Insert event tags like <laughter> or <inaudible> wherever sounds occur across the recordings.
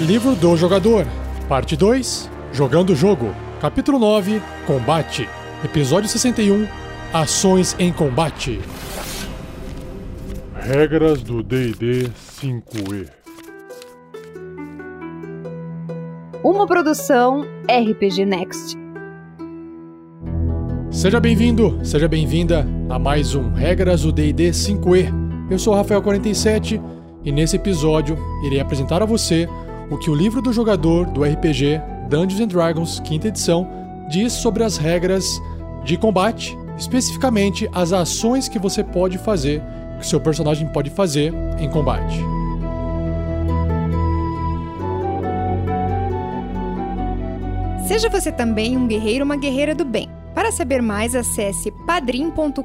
Livro do Jogador, Parte 2 Jogando o Jogo, Capítulo 9 Combate, Episódio 61 Ações em Combate. Regras do DD 5E. Uma produção RPG Next. Seja bem-vindo, seja bem-vinda a mais um Regras do D&D 5e. Eu sou o Rafael47 e nesse episódio irei apresentar a você o que o livro do jogador do RPG Dungeons and Dragons, quinta edição, diz sobre as regras de combate, especificamente as ações que você pode fazer, que seu personagem pode fazer em combate. Seja você também um guerreiro ou uma guerreira do bem. Para saber mais, acesse padrim.com.br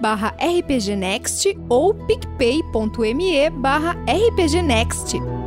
barra rpgnext ou picpay.me barra rpgnext.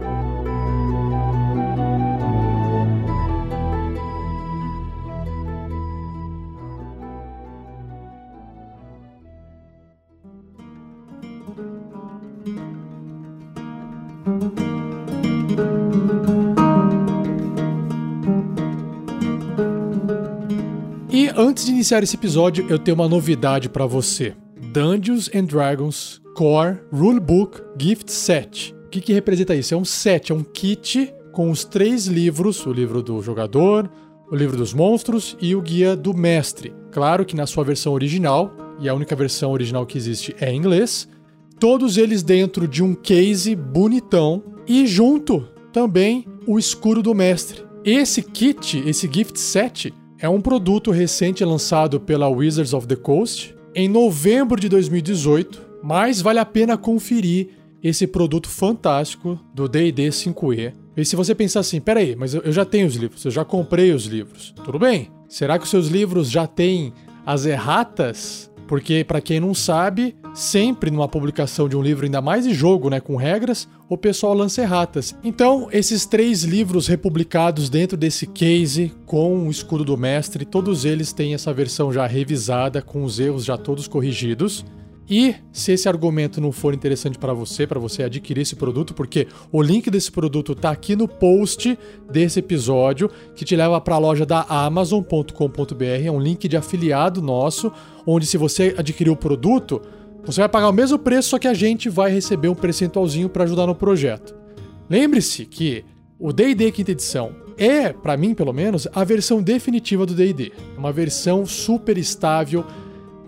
Antes de iniciar esse episódio, eu tenho uma novidade para você. Dungeons and Dragons Core Rulebook Gift Set. O que, que representa isso? É um set, é um kit com os três livros: o livro do jogador, o livro dos monstros e o guia do mestre. Claro que na sua versão original, e a única versão original que existe é em inglês, todos eles dentro de um case bonitão e junto também o escudo do mestre. Esse kit, esse gift set, é um produto recente lançado pela Wizards of the Coast em novembro de 2018, mas vale a pena conferir esse produto fantástico do D&D 5e. E se você pensar assim, peraí, mas eu já tenho os livros, eu já comprei os livros, tudo bem? Será que os seus livros já têm as erratas porque, para quem não sabe, sempre numa publicação de um livro, ainda mais de jogo, né, com regras, o pessoal lança erratas. Então, esses três livros republicados dentro desse case, com o escudo do mestre, todos eles têm essa versão já revisada, com os erros já todos corrigidos. E se esse argumento não for interessante para você, para você adquirir esse produto, porque o link desse produto tá aqui no post desse episódio, que te leva para a loja da amazon.com.br, é um link de afiliado nosso, onde se você adquirir o produto, você vai pagar o mesmo preço, só que a gente vai receber um percentualzinho para ajudar no projeto. Lembre-se que o D&D quinta edição é, para mim pelo menos, a versão definitiva do D&D. É uma versão super estável,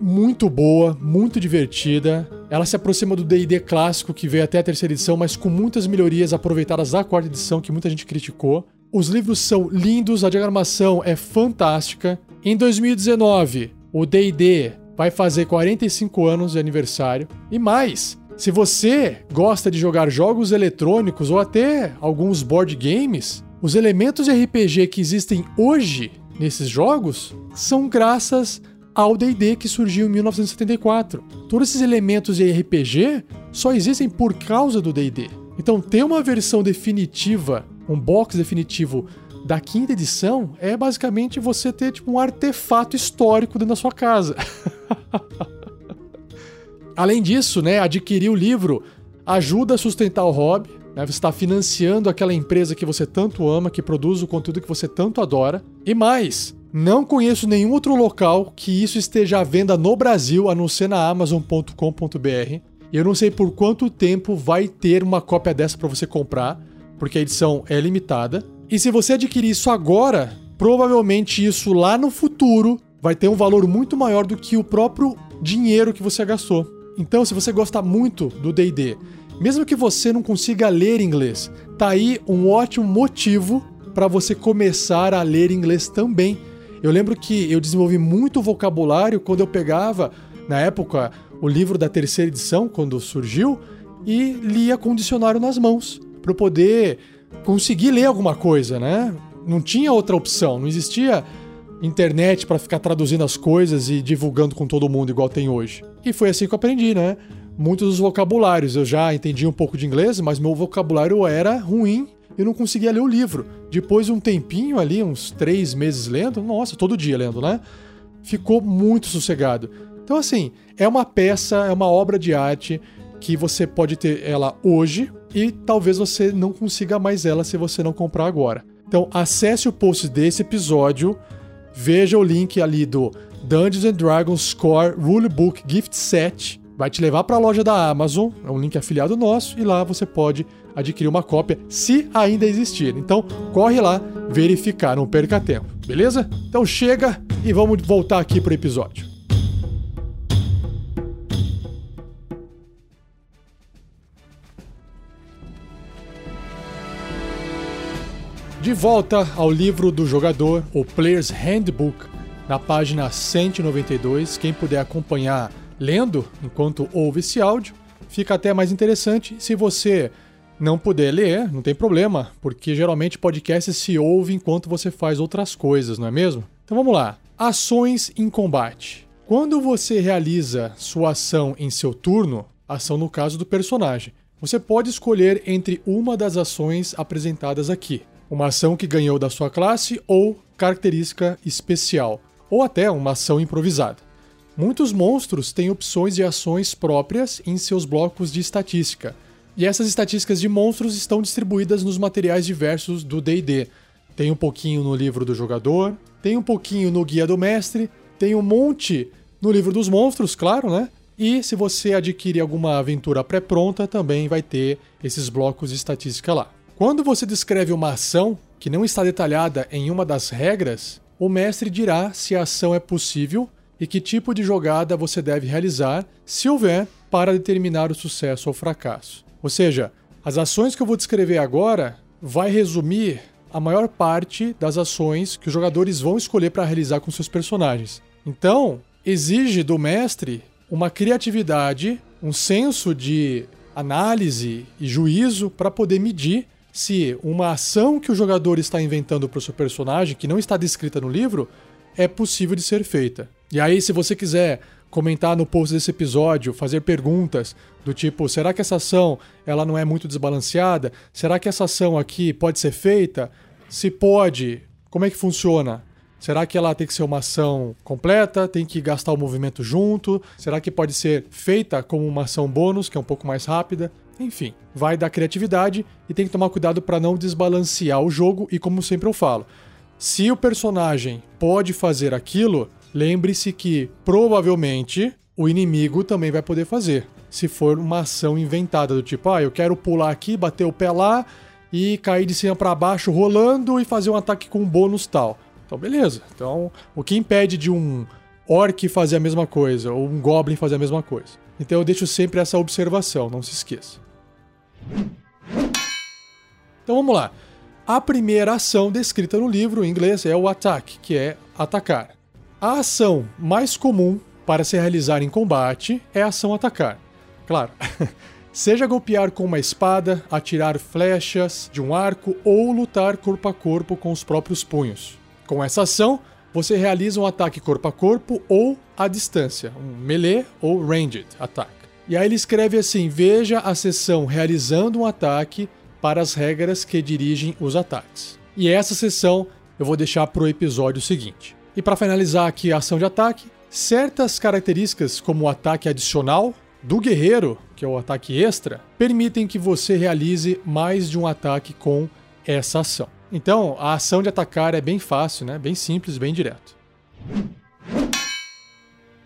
muito boa, muito divertida. Ela se aproxima do D&D clássico que veio até a terceira edição, mas com muitas melhorias aproveitadas da quarta edição que muita gente criticou. Os livros são lindos, a diagramação é fantástica. Em 2019, o D&D vai fazer 45 anos de aniversário e mais. Se você gosta de jogar jogos eletrônicos ou até alguns board games, os elementos de RPG que existem hoje nesses jogos são graças ao D&D que surgiu em 1974. Todos esses elementos de RPG só existem por causa do D&D. Então, ter uma versão definitiva, um box definitivo da quinta edição é basicamente você ter tipo um artefato histórico dentro da sua casa. <laughs> Além disso, né, adquirir o livro ajuda a sustentar o hobby. Né, você está financiando aquela empresa que você tanto ama, que produz o conteúdo que você tanto adora. E mais, não conheço nenhum outro local que isso esteja à venda no Brasil, a não ser na Amazon.com.br. Eu não sei por quanto tempo vai ter uma cópia dessa para você comprar, porque a edição é limitada. E se você adquirir isso agora, provavelmente isso lá no futuro vai ter um valor muito maior do que o próprio dinheiro que você gastou. Então, se você gosta muito do D&D, mesmo que você não consiga ler inglês, tá aí um ótimo motivo para você começar a ler inglês também eu lembro que eu desenvolvi muito vocabulário quando eu pegava, na época, o livro da terceira edição, quando surgiu, e lia com o dicionário nas mãos, para eu poder conseguir ler alguma coisa, né? Não tinha outra opção, não existia internet para ficar traduzindo as coisas e divulgando com todo mundo igual tem hoje. E foi assim que eu aprendi, né? Muitos dos vocabulários eu já entendi um pouco de inglês, mas meu vocabulário era ruim eu não conseguia ler o livro. Depois de um tempinho ali, uns três meses lendo, nossa, todo dia lendo, né? Ficou muito sossegado. Então, assim, é uma peça, é uma obra de arte que você pode ter ela hoje e talvez você não consiga mais ela se você não comprar agora. Então, acesse o post desse episódio, veja o link ali do Dungeons and Dragons Core Rulebook Gift Set. Vai te levar para a loja da Amazon, é um link afiliado nosso, e lá você pode adquirir uma cópia, se ainda existir. Então, corre lá verificar, não perca tempo, beleza? Então chega e vamos voltar aqui pro episódio. De volta ao livro do jogador, o Player's Handbook, na página 192. Quem puder acompanhar lendo enquanto ouve esse áudio, fica até mais interessante. Se você não puder ler, não tem problema, porque geralmente podcast se ouve enquanto você faz outras coisas, não é mesmo? Então vamos lá. Ações em combate. Quando você realiza sua ação em seu turno, ação no caso do personagem, você pode escolher entre uma das ações apresentadas aqui uma ação que ganhou da sua classe ou característica especial, ou até uma ação improvisada. Muitos monstros têm opções de ações próprias em seus blocos de estatística, e essas estatísticas de monstros estão distribuídas nos materiais diversos do DD. Tem um pouquinho no livro do jogador, tem um pouquinho no guia do mestre, tem um monte no livro dos monstros, claro, né? E se você adquire alguma aventura pré-pronta, também vai ter esses blocos de estatística lá. Quando você descreve uma ação que não está detalhada em uma das regras, o mestre dirá se a ação é possível e que tipo de jogada você deve realizar, se houver, para determinar o sucesso ou fracasso. Ou seja, as ações que eu vou descrever agora vai resumir a maior parte das ações que os jogadores vão escolher para realizar com seus personagens. Então, exige do mestre uma criatividade, um senso de análise e juízo para poder medir se uma ação que o jogador está inventando para o seu personagem, que não está descrita no livro, é possível de ser feita. E aí, se você quiser comentar no post desse episódio, fazer perguntas do tipo, será que essa ação ela não é muito desbalanceada? Será que essa ação aqui pode ser feita? Se pode, como é que funciona? Será que ela tem que ser uma ação completa? Tem que gastar o movimento junto? Será que pode ser feita como uma ação bônus, que é um pouco mais rápida? Enfim, vai da criatividade e tem que tomar cuidado para não desbalancear o jogo. E como sempre eu falo, se o personagem pode fazer aquilo, lembre-se que provavelmente o inimigo também vai poder fazer. Se for uma ação inventada do tipo, ah, eu quero pular aqui, bater o pé lá e cair de cima para baixo rolando e fazer um ataque com um bônus tal. Então, beleza. Então, o que impede de um orc fazer a mesma coisa ou um goblin fazer a mesma coisa? Então, eu deixo sempre essa observação, não se esqueça. Então vamos lá. A primeira ação descrita no livro em inglês é o attack, que é atacar. A ação mais comum para se realizar em combate é a ação atacar. Claro, <laughs> seja golpear com uma espada, atirar flechas de um arco ou lutar corpo a corpo com os próprios punhos. Com essa ação, você realiza um ataque corpo a corpo ou à distância, um melee ou ranged attack. E aí ele escreve assim: veja a seção realizando um ataque para as regras que dirigem os ataques. E essa seção eu vou deixar para o episódio seguinte. E para finalizar aqui a ação de ataque, certas características como o ataque adicional do guerreiro, que é o ataque extra, permitem que você realize mais de um ataque com essa ação. Então, a ação de atacar é bem fácil, né? Bem simples, bem direto.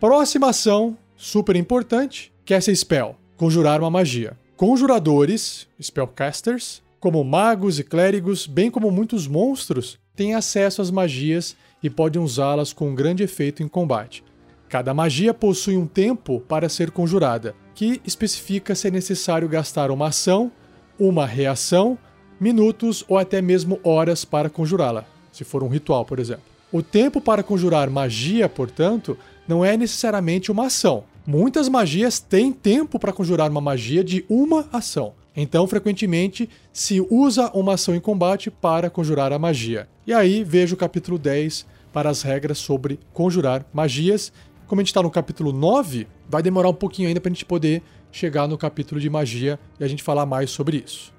Próxima ação, super importante, Cast a Spell, conjurar uma magia. Conjuradores, spellcasters, como magos e clérigos, bem como muitos monstros, têm acesso às magias e podem usá-las com grande efeito em combate. Cada magia possui um tempo para ser conjurada, que especifica se é necessário gastar uma ação, uma reação, minutos ou até mesmo horas para conjurá-la, se for um ritual, por exemplo. O tempo para conjurar magia, portanto, não é necessariamente uma ação, Muitas magias têm tempo para conjurar uma magia de uma ação. Então, frequentemente, se usa uma ação em combate para conjurar a magia. E aí, veja o capítulo 10 para as regras sobre conjurar magias. Como a gente está no capítulo 9, vai demorar um pouquinho ainda para a gente poder chegar no capítulo de magia e a gente falar mais sobre isso.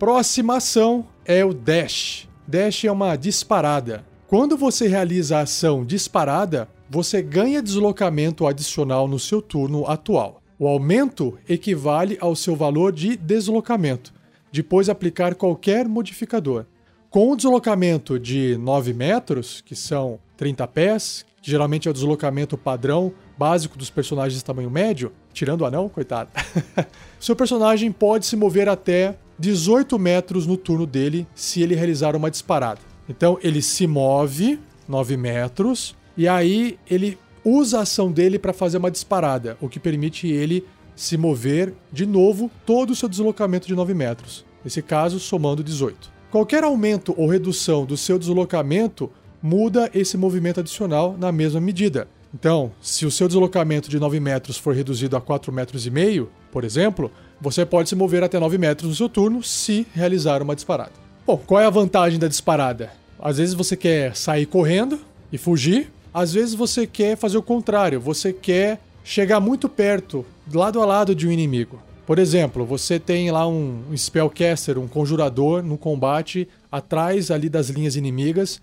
Próxima ação é o Dash. Dash é uma disparada. Quando você realiza a ação disparada, você ganha deslocamento adicional no seu turno atual. O aumento equivale ao seu valor de deslocamento, depois aplicar qualquer modificador. Com o deslocamento de 9 metros, que são 30 pés, que geralmente é o deslocamento padrão básico dos personagens de tamanho médio, tirando o anão, coitado. <laughs> Seu personagem pode se mover até 18 metros no turno dele se ele realizar uma disparada. Então ele se move 9 metros e aí ele usa a ação dele para fazer uma disparada, o que permite ele se mover de novo todo o seu deslocamento de 9 metros. Nesse caso, somando 18. Qualquer aumento ou redução do seu deslocamento muda esse movimento adicional na mesma medida. Então, se o seu deslocamento de 9 metros for reduzido a 4 metros e meio, por exemplo, você pode se mover até 9 metros no seu turno se realizar uma disparada. Bom, qual é a vantagem da disparada? Às vezes você quer sair correndo e fugir, às vezes você quer fazer o contrário, você quer chegar muito perto, lado a lado de um inimigo. Por exemplo, você tem lá um, spellcaster, um conjurador no combate atrás ali das linhas inimigas,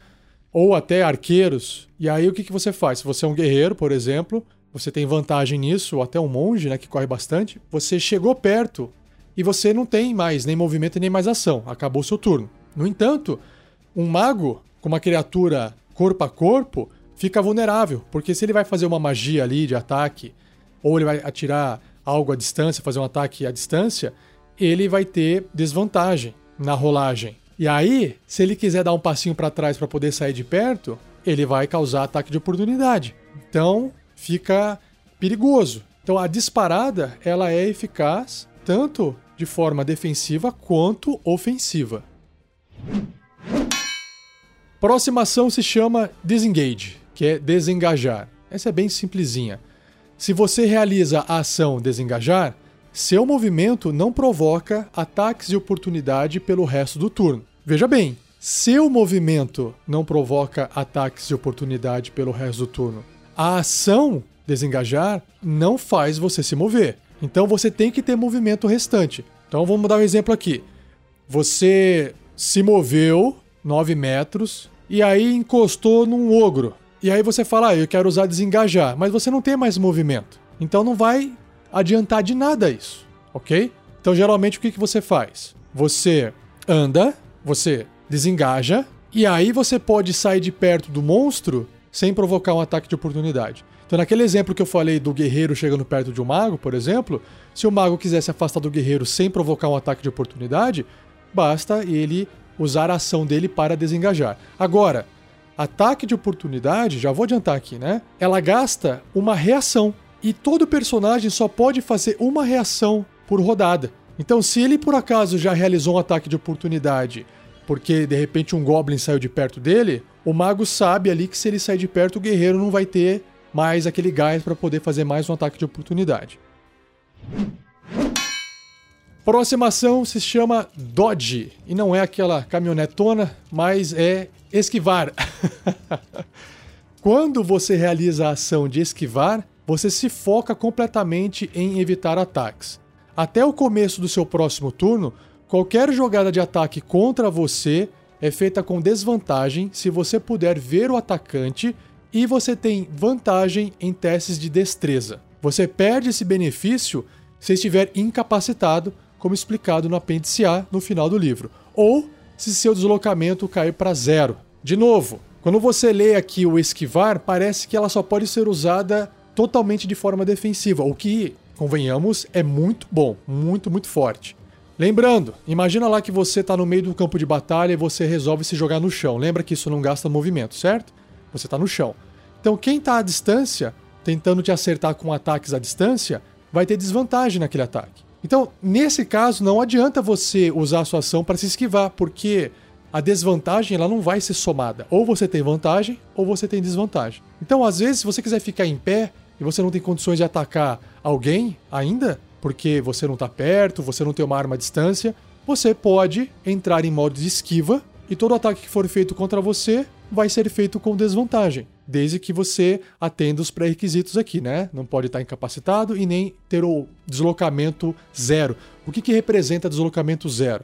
ou até arqueiros. E aí o que, que você faz? Se você é um guerreiro, por exemplo, você tem vantagem nisso, ou até um monge, né, que corre bastante. Você chegou perto e você não tem mais nem movimento nem mais ação. Acabou seu turno. No entanto, um mago com uma criatura corpo a corpo fica vulnerável, porque se ele vai fazer uma magia ali de ataque, ou ele vai atirar algo à distância, fazer um ataque à distância, ele vai ter desvantagem na rolagem. E aí, se ele quiser dar um passinho para trás para poder sair de perto, ele vai causar ataque de oportunidade. Então, fica perigoso. Então, a disparada, ela é eficaz tanto de forma defensiva quanto ofensiva. Próxima ação se chama Disengage, que é desengajar. Essa é bem simplesinha. Se você realiza a ação desengajar, seu movimento não provoca ataques de oportunidade pelo resto do turno. Veja bem, seu movimento não provoca ataques de oportunidade pelo resto do turno. A ação desengajar não faz você se mover. Então você tem que ter movimento restante. Então vamos dar um exemplo aqui. Você se moveu 9 metros e aí encostou num ogro. E aí você fala, ah, eu quero usar desengajar, mas você não tem mais movimento. Então não vai adiantar de nada isso, ok? Então, geralmente, o que, que você faz? Você anda, você desengaja, e aí você pode sair de perto do monstro sem provocar um ataque de oportunidade. Então, naquele exemplo que eu falei do guerreiro chegando perto de um mago, por exemplo, se o mago quiser se afastar do guerreiro sem provocar um ataque de oportunidade, basta ele usar a ação dele para desengajar. Agora, ataque de oportunidade, já vou adiantar aqui, né? Ela gasta uma reação. E todo personagem só pode fazer uma reação por rodada. Então, se ele por acaso já realizou um ataque de oportunidade, porque de repente um goblin saiu de perto dele, o mago sabe ali que se ele sair de perto, o guerreiro não vai ter mais aquele gás para poder fazer mais um ataque de oportunidade. Próxima ação se chama Dodge, e não é aquela caminhonetona, mas é esquivar. <laughs> Quando você realiza a ação de esquivar, você se foca completamente em evitar ataques. Até o começo do seu próximo turno, qualquer jogada de ataque contra você é feita com desvantagem se você puder ver o atacante e você tem vantagem em testes de destreza. Você perde esse benefício se estiver incapacitado, como explicado no apêndice A no final do livro, ou se seu deslocamento cair para zero. De novo, quando você lê aqui o esquivar, parece que ela só pode ser usada totalmente de forma defensiva, o que, convenhamos, é muito bom, muito, muito forte. Lembrando, imagina lá que você está no meio do campo de batalha e você resolve se jogar no chão. Lembra que isso não gasta movimento, certo? Você está no chão. Então quem está à distância, tentando te acertar com ataques à distância, vai ter desvantagem naquele ataque. Então, nesse caso, não adianta você usar a sua ação para se esquivar, porque a desvantagem ela não vai ser somada. Ou você tem vantagem, ou você tem desvantagem. Então, às vezes, se você quiser ficar em pé e você não tem condições de atacar alguém ainda, porque você não está perto, você não tem uma arma à distância, você pode entrar em modo de esquiva e todo ataque que for feito contra você vai ser feito com desvantagem, desde que você atenda os pré-requisitos aqui, né? Não pode estar incapacitado e nem ter o deslocamento zero. O que, que representa deslocamento zero?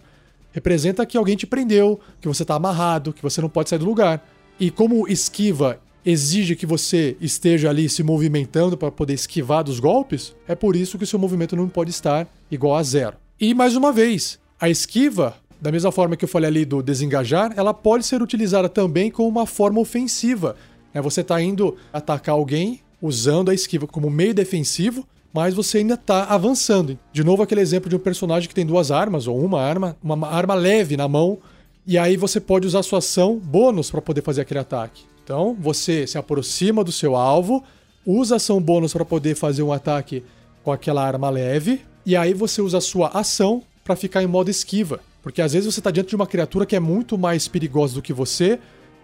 Representa que alguém te prendeu, que você está amarrado, que você não pode sair do lugar. E como esquiva exige que você esteja ali se movimentando para poder esquivar dos golpes, é por isso que o seu movimento não pode estar igual a zero. E mais uma vez, a esquiva, da mesma forma que eu falei ali do desengajar, ela pode ser utilizada também como uma forma ofensiva. É, você está indo atacar alguém usando a esquiva como meio defensivo, mas você ainda está avançando. De novo, aquele exemplo de um personagem que tem duas armas, ou uma arma, uma arma leve na mão, e aí você pode usar sua ação bônus para poder fazer aquele ataque. Então, você se aproxima do seu alvo, usa ação bônus para poder fazer um ataque com aquela arma leve, e aí você usa a sua ação para ficar em modo esquiva. Porque às vezes você está diante de uma criatura que é muito mais perigosa do que você,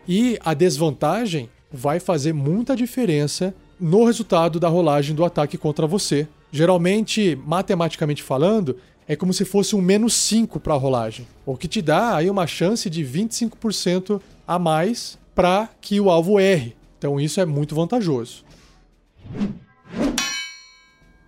e a desvantagem vai fazer muita diferença no resultado da rolagem do ataque contra você. Geralmente, matematicamente falando, é como se fosse um menos 5 para a rolagem, o que te dá aí uma chance de 25% a mais para que o alvo erre. Então isso é muito vantajoso.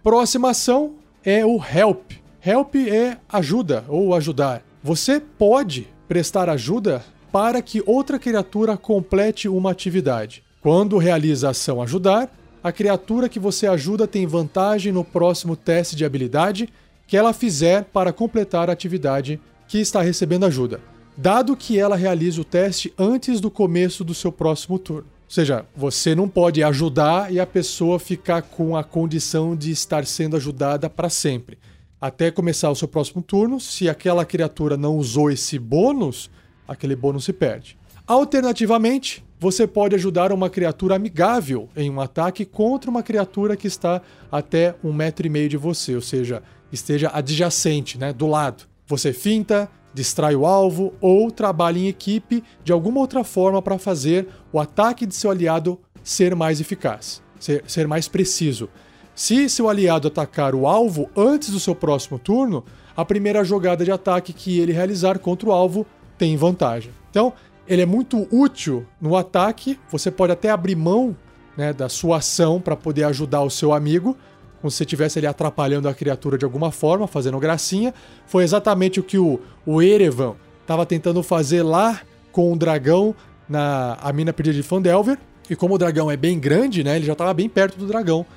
Próxima ação é o help. Help é ajuda ou ajudar. Você pode prestar ajuda para que outra criatura complete uma atividade. Quando realiza a ação ajudar, a criatura que você ajuda tem vantagem no próximo teste de habilidade que ela fizer para completar a atividade que está recebendo ajuda dado que ela realize o teste antes do começo do seu próximo turno. Ou seja, você não pode ajudar e a pessoa ficar com a condição de estar sendo ajudada para sempre. Até começar o seu próximo turno, se aquela criatura não usou esse bônus, aquele bônus se perde. Alternativamente, você pode ajudar uma criatura amigável em um ataque contra uma criatura que está até um metro e meio de você, ou seja, esteja adjacente, né, do lado. Você finta, distrai o alvo ou trabalha em equipe de alguma outra forma para fazer o ataque de seu aliado ser mais eficaz, ser, ser mais preciso. Se seu aliado atacar o alvo antes do seu próximo turno, a primeira jogada de ataque que ele realizar contra o alvo tem vantagem. Então, ele é muito útil no ataque, você pode até abrir mão né, da sua ação para poder ajudar o seu amigo, como se você estivesse ali atrapalhando a criatura de alguma forma, fazendo gracinha. Foi exatamente o que o, o Erevan estava tentando fazer lá com o dragão na a mina perdida de Fandelver. E como o dragão é bem grande, né, ele já estava bem perto do dragão.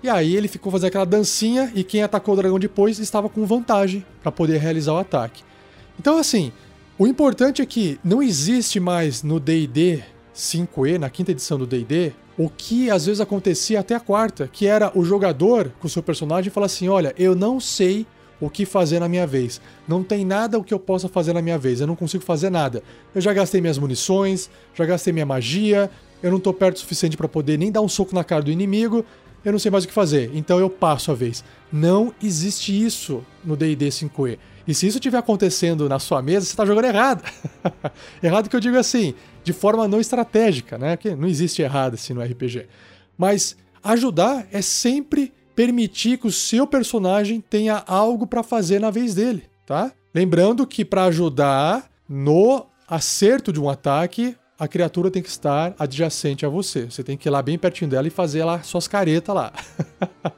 E aí ele ficou fazendo aquela dancinha e quem atacou o dragão depois estava com vantagem para poder realizar o ataque. Então assim, o importante é que não existe mais no D&D 5e, na quinta edição do D&D, o que às vezes acontecia até a quarta, que era o jogador com o seu personagem falar assim: olha, eu não sei o que fazer na minha vez. Não tem nada o que eu possa fazer na minha vez. Eu não consigo fazer nada. Eu já gastei minhas munições, já gastei minha magia, eu não tô perto o suficiente para poder nem dar um soco na cara do inimigo. Eu não sei mais o que fazer, então eu passo a vez. Não existe isso no D&D 5e. E se isso estiver acontecendo na sua mesa, você está jogando errado. <laughs> errado que eu digo assim, de forma não estratégica, né? Porque não existe errado assim no RPG. Mas ajudar é sempre permitir que o seu personagem tenha algo para fazer na vez dele, tá? Lembrando que para ajudar no acerto de um ataque, a criatura tem que estar adjacente a você. Você tem que ir lá bem pertinho dela e fazer lá suas caretas lá. <laughs>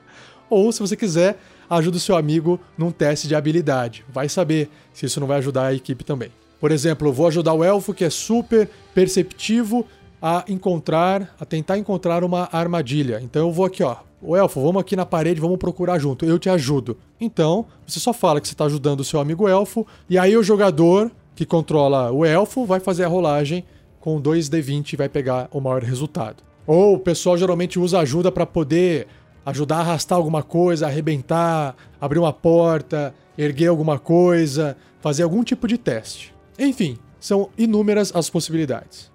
Ou se você quiser, ajuda o seu amigo num teste de habilidade. Vai saber se isso não vai ajudar a equipe também. Por exemplo, vou ajudar o elfo que é super perceptivo a encontrar, a tentar encontrar uma armadilha. Então eu vou aqui, ó. O elfo, vamos aqui na parede, vamos procurar junto. Eu te ajudo. Então, você só fala que você está ajudando o seu amigo elfo, e aí o jogador que controla o elfo vai fazer a rolagem com 2d20 e vai pegar o maior resultado. Ou o pessoal geralmente usa ajuda para poder ajudar a arrastar alguma coisa, arrebentar, abrir uma porta, erguer alguma coisa, fazer algum tipo de teste. Enfim, são inúmeras as possibilidades.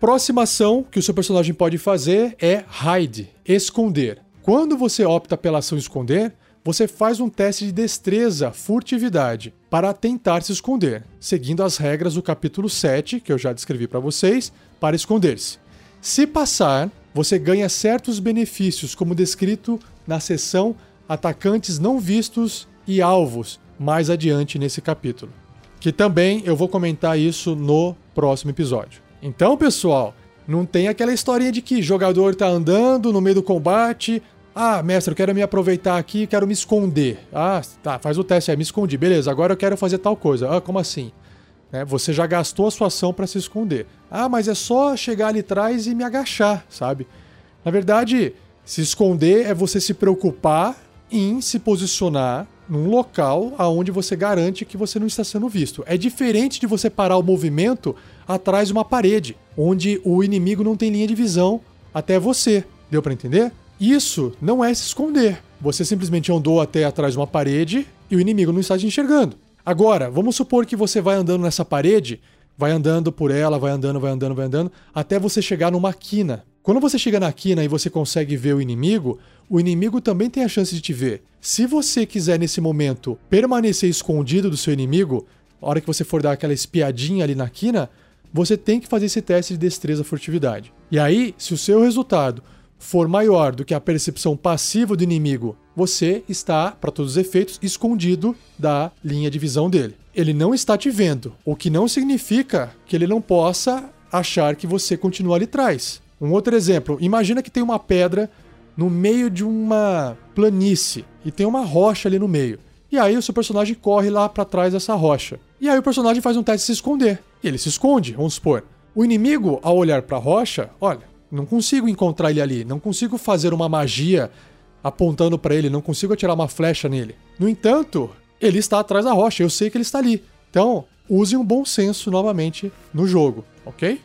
Próxima ação que o seu personagem pode fazer é hide, esconder. Quando você opta pela ação esconder, você faz um teste de destreza, furtividade, para tentar se esconder, seguindo as regras do capítulo 7, que eu já descrevi para vocês, para esconder-se. Se passar, você ganha certos benefícios, como descrito na seção Atacantes Não Vistos e Alvos, mais adiante nesse capítulo. Que também eu vou comentar isso no próximo episódio. Então, pessoal, não tem aquela historinha de que jogador tá andando no meio do combate. Ah, mestre, eu quero me aproveitar aqui, quero me esconder. Ah, tá, faz o teste aí, me escondi. Beleza, agora eu quero fazer tal coisa. Ah, como assim? Né? Você já gastou a sua ação para se esconder. Ah, mas é só chegar ali atrás e me agachar, sabe? Na verdade, se esconder é você se preocupar em se posicionar num local aonde você garante que você não está sendo visto. É diferente de você parar o movimento atrás de uma parede, onde o inimigo não tem linha de visão até você. Deu para entender? Isso não é se esconder. Você simplesmente andou até atrás de uma parede e o inimigo não está te enxergando. Agora, vamos supor que você vai andando nessa parede, vai andando por ela, vai andando, vai andando, vai andando, até você chegar numa quina. Quando você chega na quina e você consegue ver o inimigo, o inimigo também tem a chance de te ver. Se você quiser nesse momento permanecer escondido do seu inimigo, a hora que você for dar aquela espiadinha ali na quina, você tem que fazer esse teste de destreza furtividade. E aí, se o seu resultado for maior do que a percepção passiva do inimigo, você está, para todos os efeitos, escondido da linha de visão dele. Ele não está te vendo, o que não significa que ele não possa achar que você continua ali atrás. Um outro exemplo, imagina que tem uma pedra no meio de uma planície e tem uma rocha ali no meio. E aí o seu personagem corre lá para trás dessa rocha. E aí o personagem faz um teste de se esconder. E ele se esconde, vamos supor. O inimigo, ao olhar para a rocha, olha, não consigo encontrar ele ali, não consigo fazer uma magia apontando para ele, não consigo atirar uma flecha nele. No entanto, ele está atrás da rocha, eu sei que ele está ali. Então, use um bom senso novamente no jogo, ok?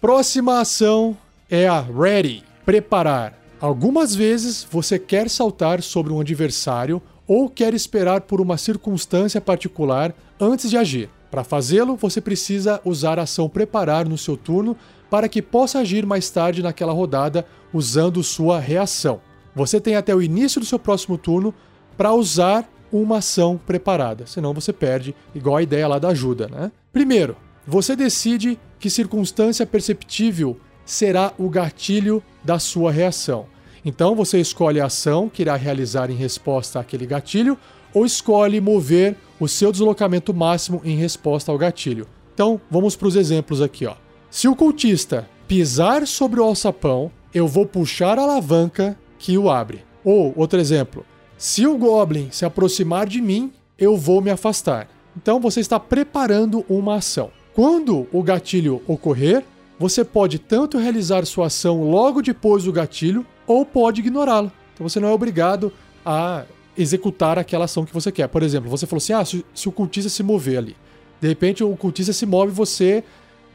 Próxima ação é a Ready preparar. Algumas vezes você quer saltar sobre um adversário ou quer esperar por uma circunstância particular antes de agir. Para fazê-lo, você precisa usar a ação preparar no seu turno para que possa agir mais tarde naquela rodada usando sua reação. Você tem até o início do seu próximo turno para usar uma ação preparada, senão você perde, igual a ideia lá da ajuda, né? Primeiro, você decide que circunstância perceptível será o gatilho da sua reação. Então você escolhe a ação que irá realizar em resposta àquele gatilho ou escolhe mover o seu deslocamento máximo em resposta ao gatilho. Então, vamos para os exemplos aqui, ó. Se o cultista pisar sobre o alçapão, eu vou puxar a alavanca que o abre. Ou, outro exemplo, se o goblin se aproximar de mim, eu vou me afastar. Então você está preparando uma ação. Quando o gatilho ocorrer, você pode tanto realizar sua ação logo depois do gatilho ou pode ignorá-lo. Então você não é obrigado a executar aquela ação que você quer. Por exemplo, você falou assim: ah, se, se o cultista se mover ali. De repente o cultista se move, você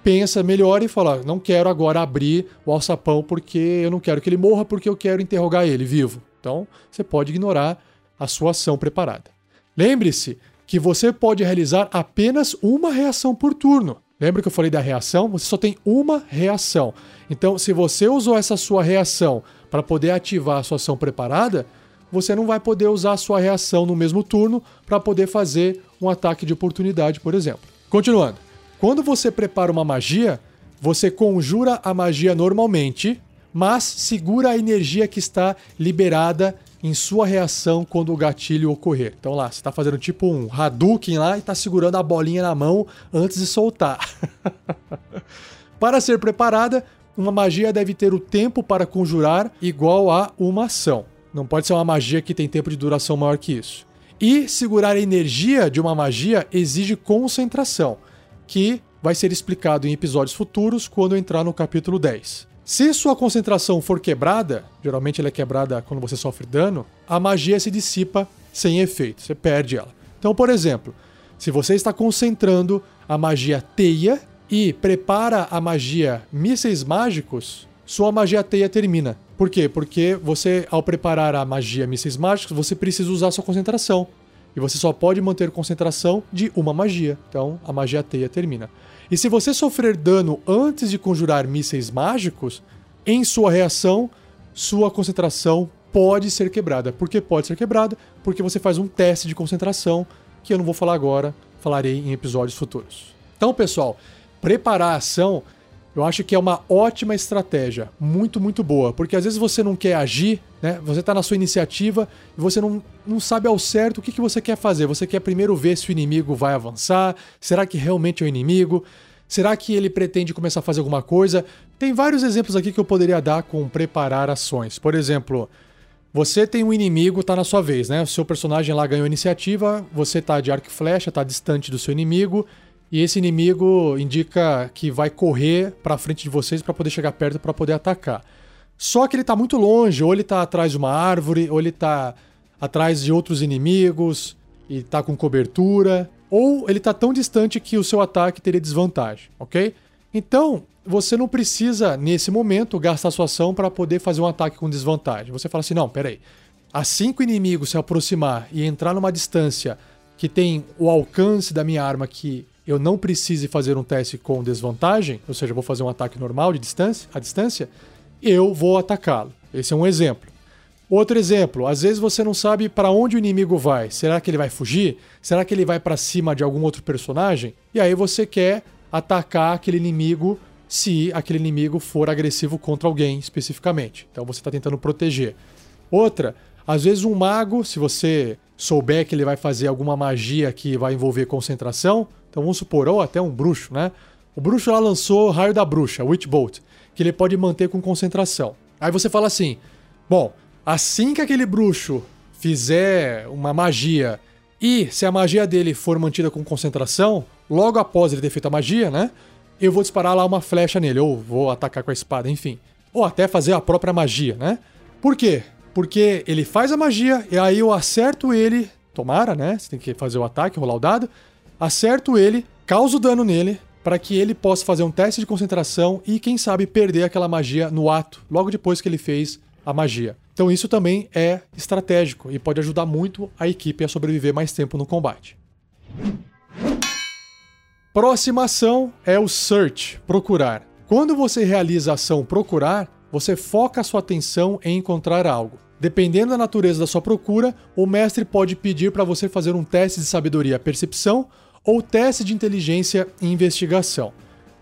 pensa melhor e fala: não quero agora abrir o alçapão porque eu não quero que ele morra, porque eu quero interrogar ele vivo. Então você pode ignorar a sua ação preparada. Lembre-se que você pode realizar apenas uma reação por turno. Lembra que eu falei da reação? Você só tem uma reação. Então, se você usou essa sua reação para poder ativar a sua ação preparada, você não vai poder usar a sua reação no mesmo turno para poder fazer um ataque de oportunidade, por exemplo. Continuando. Quando você prepara uma magia, você conjura a magia normalmente, mas segura a energia que está liberada em sua reação quando o gatilho ocorrer. Então lá, você está fazendo tipo um Hadouken lá e está segurando a bolinha na mão antes de soltar. <laughs> para ser preparada, uma magia deve ter o tempo para conjurar igual a uma ação. Não pode ser uma magia que tem tempo de duração maior que isso. E segurar a energia de uma magia exige concentração, que vai ser explicado em episódios futuros quando entrar no capítulo 10. Se sua concentração for quebrada, geralmente ela é quebrada quando você sofre dano, a magia se dissipa sem efeito, você perde ela. Então, por exemplo, se você está concentrando a magia teia e prepara a magia mísseis mágicos, sua magia teia termina. Por quê? Porque você, ao preparar a magia mísseis mágicos, você precisa usar sua concentração. E você só pode manter concentração de uma magia. Então, a magia teia termina. E se você sofrer dano antes de conjurar mísseis mágicos, em sua reação, sua concentração pode ser quebrada. Por que pode ser quebrada? Porque você faz um teste de concentração, que eu não vou falar agora, falarei em episódios futuros. Então, pessoal, preparar a ação eu acho que é uma ótima estratégia, muito, muito boa, porque às vezes você não quer agir, né? Você está na sua iniciativa e você não, não sabe ao certo o que, que você quer fazer. Você quer primeiro ver se o inimigo vai avançar, será que realmente é o inimigo? Será que ele pretende começar a fazer alguma coisa? Tem vários exemplos aqui que eu poderia dar com preparar ações. Por exemplo, Você tem um inimigo, tá na sua vez, né? O seu personagem lá ganhou iniciativa, você tá de arco e flecha, tá distante do seu inimigo, e esse inimigo indica que vai correr para frente de vocês para poder chegar perto para poder atacar. Só que ele tá muito longe, ou ele tá atrás de uma árvore, ou ele tá atrás de outros inimigos e tá com cobertura, ou ele tá tão distante que o seu ataque teria desvantagem, ok? Então, você não precisa, nesse momento, gastar sua ação para poder fazer um ataque com desvantagem. Você fala assim: não, peraí. Assim que o inimigo se aproximar e entrar numa distância que tem o alcance da minha arma que eu não precise fazer um teste com desvantagem, ou seja, vou fazer um ataque normal de distância, a distância, eu vou atacá-lo. Esse é um exemplo. Outro exemplo, às vezes você não sabe para onde o inimigo vai. Será que ele vai fugir? Será que ele vai para cima de algum outro personagem? E aí você quer atacar aquele inimigo se aquele inimigo for agressivo contra alguém especificamente. Então você está tentando proteger. Outra, às vezes um mago, se você souber que ele vai fazer alguma magia que vai envolver concentração, então vamos supor, ou até um bruxo, né? O bruxo lá lançou Raio da Bruxa, Witch Bolt, que ele pode manter com concentração. Aí você fala assim: bom, assim que aquele bruxo fizer uma magia e se a magia dele for mantida com concentração, logo após ele ter feito a magia, né? eu vou disparar lá uma flecha nele, ou vou atacar com a espada, enfim. Ou até fazer a própria magia, né? Por quê? Porque ele faz a magia e aí eu acerto ele, tomara, né? Você tem que fazer o ataque, rolar o dado. Acerto ele, causo dano nele, para que ele possa fazer um teste de concentração e, quem sabe, perder aquela magia no ato, logo depois que ele fez a magia. Então isso também é estratégico e pode ajudar muito a equipe a sobreviver mais tempo no combate. Próxima ação é o search, procurar. Quando você realiza a ação procurar, você foca a sua atenção em encontrar algo. Dependendo da natureza da sua procura, o mestre pode pedir para você fazer um teste de sabedoria percepção ou teste de inteligência e investigação.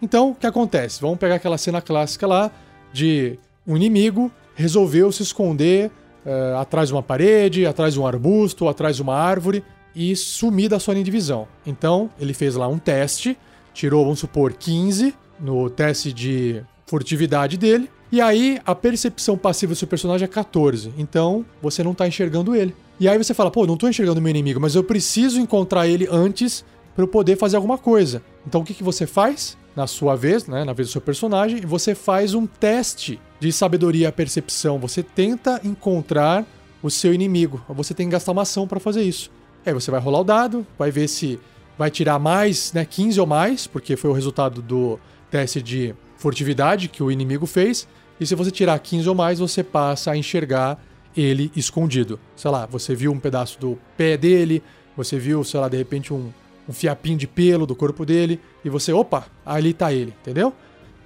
Então, o que acontece? Vamos pegar aquela cena clássica lá de um inimigo resolveu se esconder uh, atrás de uma parede, atrás de um arbusto, atrás de uma árvore e sumir da sua linha de visão. Então, ele fez lá um teste, tirou, vamos supor, 15 no teste de furtividade dele, e aí a percepção passiva do seu personagem é 14. Então, você não tá enxergando ele. E aí você fala, pô, não tô enxergando meu inimigo, mas eu preciso encontrar ele antes para eu poder fazer alguma coisa. Então, o que, que você faz? Na sua vez, né, na vez do seu personagem, você faz um teste de sabedoria e percepção. Você tenta encontrar o seu inimigo. Você tem que gastar uma ação para fazer isso. Aí você vai rolar o dado, vai ver se vai tirar mais, né, 15 ou mais, porque foi o resultado do teste de furtividade que o inimigo fez. E se você tirar 15 ou mais, você passa a enxergar ele escondido. Sei lá, você viu um pedaço do pé dele, você viu, sei lá, de repente um, um fiapinho de pelo do corpo dele, e você, opa, ali tá ele, entendeu?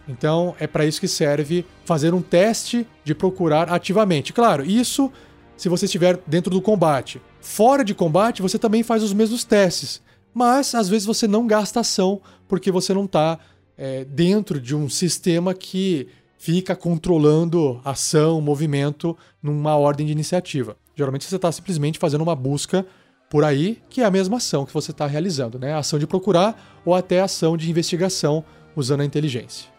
Então é para isso que serve fazer um teste de procurar ativamente. Claro, isso se você estiver dentro do combate. Fora de combate, você também faz os mesmos testes, mas às vezes você não gasta ação porque você não está é, dentro de um sistema que fica controlando ação, movimento numa ordem de iniciativa. Geralmente você está simplesmente fazendo uma busca por aí, que é a mesma ação que você está realizando, né? A ação de procurar ou até a ação de investigação usando a inteligência.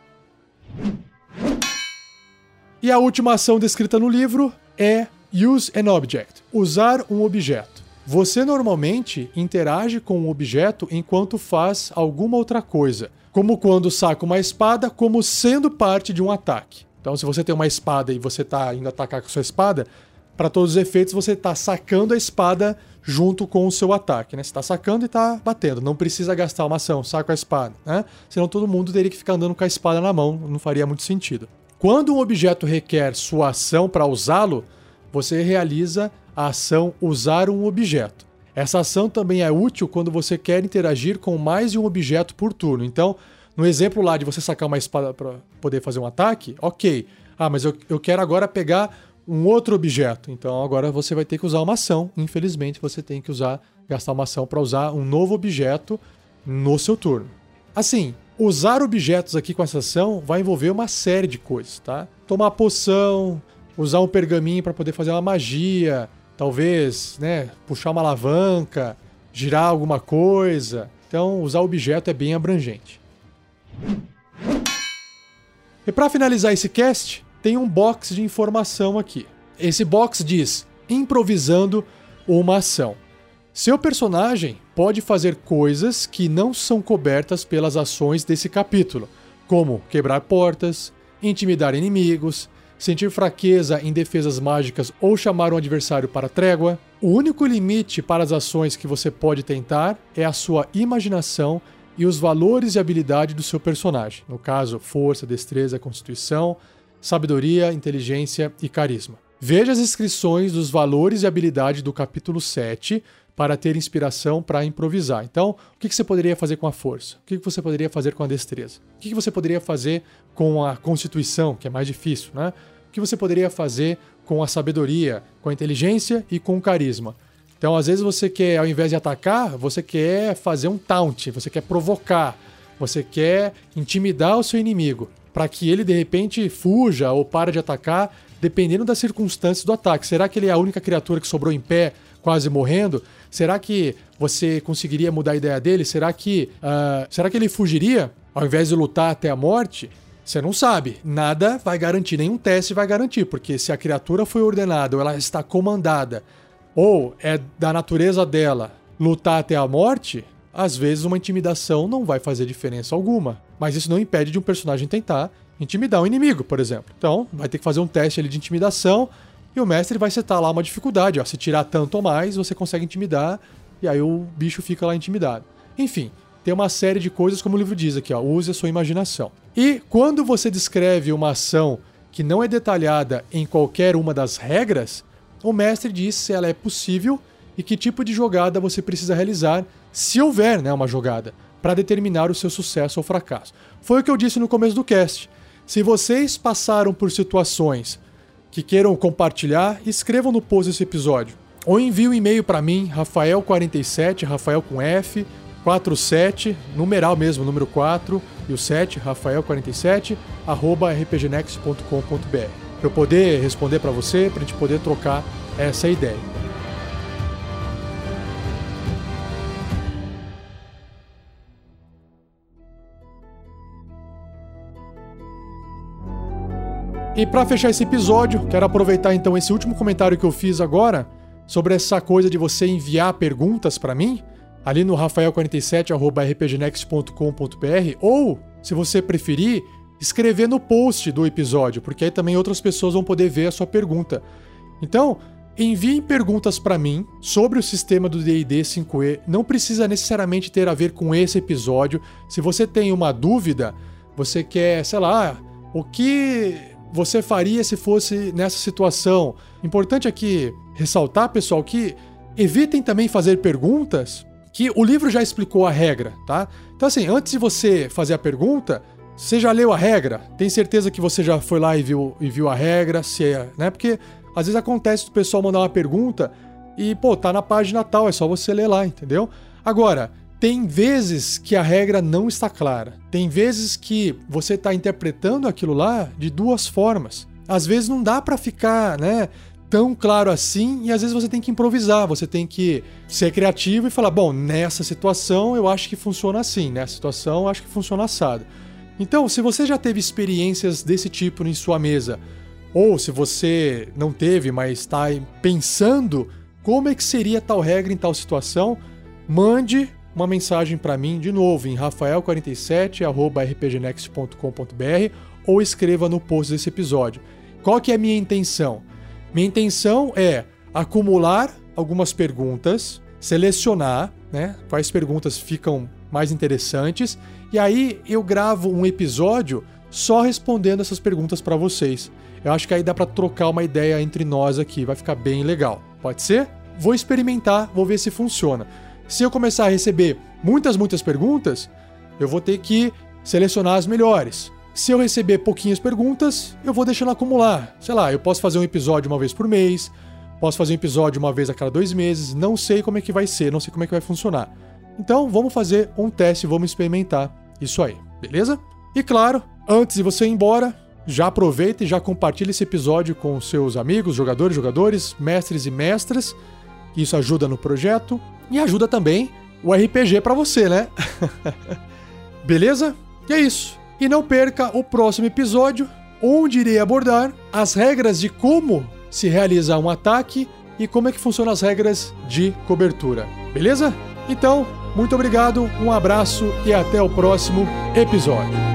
E a última ação descrita no livro é Use an object. Usar um objeto. Você normalmente interage com um objeto enquanto faz alguma outra coisa, como quando saca uma espada como sendo parte de um ataque. Então, se você tem uma espada e você está indo atacar com sua espada, para todos os efeitos você está sacando a espada junto com o seu ataque, né? Você está sacando e está batendo. Não precisa gastar uma ação, saca a espada, né? Senão todo mundo teria que ficar andando com a espada na mão, não faria muito sentido. Quando um objeto requer sua ação para usá-lo, você realiza a ação usar um objeto. Essa ação também é útil quando você quer interagir com mais de um objeto por turno. Então, no exemplo lá de você sacar uma espada para poder fazer um ataque, ok. Ah, mas eu, eu quero agora pegar um outro objeto. Então agora você vai ter que usar uma ação. Infelizmente, você tem que usar, gastar uma ação para usar um novo objeto no seu turno. Assim, usar objetos aqui com essa ação vai envolver uma série de coisas, tá? Tomar poção, usar um pergaminho para poder fazer uma magia, talvez, né, puxar uma alavanca, girar alguma coisa. Então, usar objeto é bem abrangente. E para finalizar esse cast, tem um box de informação aqui. esse box diz improvisando uma ação. Seu personagem pode fazer coisas que não são cobertas pelas ações desse capítulo, como quebrar portas, intimidar inimigos, sentir fraqueza em defesas mágicas ou chamar um adversário para trégua. O único limite para as ações que você pode tentar é a sua imaginação e os valores e habilidade do seu personagem. No caso, força, destreza, constituição, sabedoria, inteligência e carisma. Veja as inscrições dos valores e habilidade do capítulo 7 para ter inspiração para improvisar. Então, o que você poderia fazer com a força? O que você poderia fazer com a destreza? O que você poderia fazer com a constituição, que é mais difícil, né? O que você poderia fazer com a sabedoria, com a inteligência e com o carisma? Então, às vezes você quer, ao invés de atacar, você quer fazer um taunt, você quer provocar, você quer intimidar o seu inimigo, para que ele de repente fuja ou pare de atacar, dependendo das circunstâncias do ataque. Será que ele é a única criatura que sobrou em pé, quase morrendo? Será que você conseguiria mudar a ideia dele? Será que, uh, será que ele fugiria ao invés de lutar até a morte? Você não sabe. Nada vai garantir, nenhum teste vai garantir, porque se a criatura foi ordenada ou ela está comandada, ou é da natureza dela lutar até a morte, às vezes uma intimidação não vai fazer diferença alguma. Mas isso não impede de um personagem tentar intimidar um inimigo, por exemplo. Então, vai ter que fazer um teste ali de intimidação e o mestre vai setar lá uma dificuldade, ó, se tirar tanto ou mais, você consegue intimidar, e aí o bicho fica lá intimidado. Enfim, tem uma série de coisas, como o livro diz aqui, ó, use a sua imaginação. E quando você descreve uma ação que não é detalhada em qualquer uma das regras, o mestre diz se ela é possível e que tipo de jogada você precisa realizar, se houver né, uma jogada, para determinar o seu sucesso ou fracasso. Foi o que eu disse no começo do cast. Se vocês passaram por situações que queiram compartilhar, escrevam no post desse episódio. Ou envie um e-mail para mim, Rafael47, Rafael com F, 47, numeral mesmo, número 4 e o 7, Rafael47, arroba rpgnext.com.br. Para eu poder responder para você, para a gente poder trocar essa ideia. E para fechar esse episódio, quero aproveitar então esse último comentário que eu fiz agora sobre essa coisa de você enviar perguntas para mim ali no rafael47@rpgnext.com.br ou, se você preferir, escrever no post do episódio, porque aí também outras pessoas vão poder ver a sua pergunta. Então, enviem perguntas para mim sobre o sistema do D&D 5e. Não precisa necessariamente ter a ver com esse episódio. Se você tem uma dúvida, você quer, sei lá, o que você faria se fosse nessa situação? Importante aqui ressaltar, pessoal, que evitem também fazer perguntas que o livro já explicou a regra, tá? Então, assim, antes de você fazer a pergunta, você já leu a regra? Tem certeza que você já foi lá e viu, e viu a regra? Se é, né? Porque às vezes acontece do pessoal mandar uma pergunta e, pô, tá na página tal, é só você ler lá, entendeu? Agora, tem vezes que a regra não está clara. Tem vezes que você está interpretando aquilo lá de duas formas. Às vezes não dá para ficar, né, tão claro assim e às vezes você tem que improvisar, você tem que ser criativo e falar, bom, nessa situação eu acho que funciona assim, nessa situação eu acho que funciona assado. Então, se você já teve experiências desse tipo em sua mesa, ou se você não teve, mas está pensando como é que seria tal regra em tal situação, mande uma mensagem para mim de novo em rafael47@rpgnext.com.br ou escreva no post desse episódio. Qual que é a minha intenção? Minha intenção é acumular algumas perguntas, selecionar, né, quais perguntas ficam mais interessantes e aí eu gravo um episódio só respondendo essas perguntas para vocês. Eu acho que aí dá para trocar uma ideia entre nós aqui, vai ficar bem legal. Pode ser? Vou experimentar, vou ver se funciona. Se eu começar a receber muitas, muitas perguntas, eu vou ter que selecionar as melhores. Se eu receber pouquinhas perguntas, eu vou deixando acumular. Sei lá, eu posso fazer um episódio uma vez por mês, posso fazer um episódio uma vez a cada dois meses, não sei como é que vai ser, não sei como é que vai funcionar. Então vamos fazer um teste, vamos experimentar isso aí, beleza? E claro, antes de você ir embora, já aproveita e já compartilha esse episódio com seus amigos, jogadores, jogadores, mestres e mestras. Isso ajuda no projeto. E ajuda também o RPG para você, né? <laughs> Beleza? E é isso. E não perca o próximo episódio, onde irei abordar as regras de como se realizar um ataque e como é que funcionam as regras de cobertura. Beleza? Então, muito obrigado, um abraço e até o próximo episódio.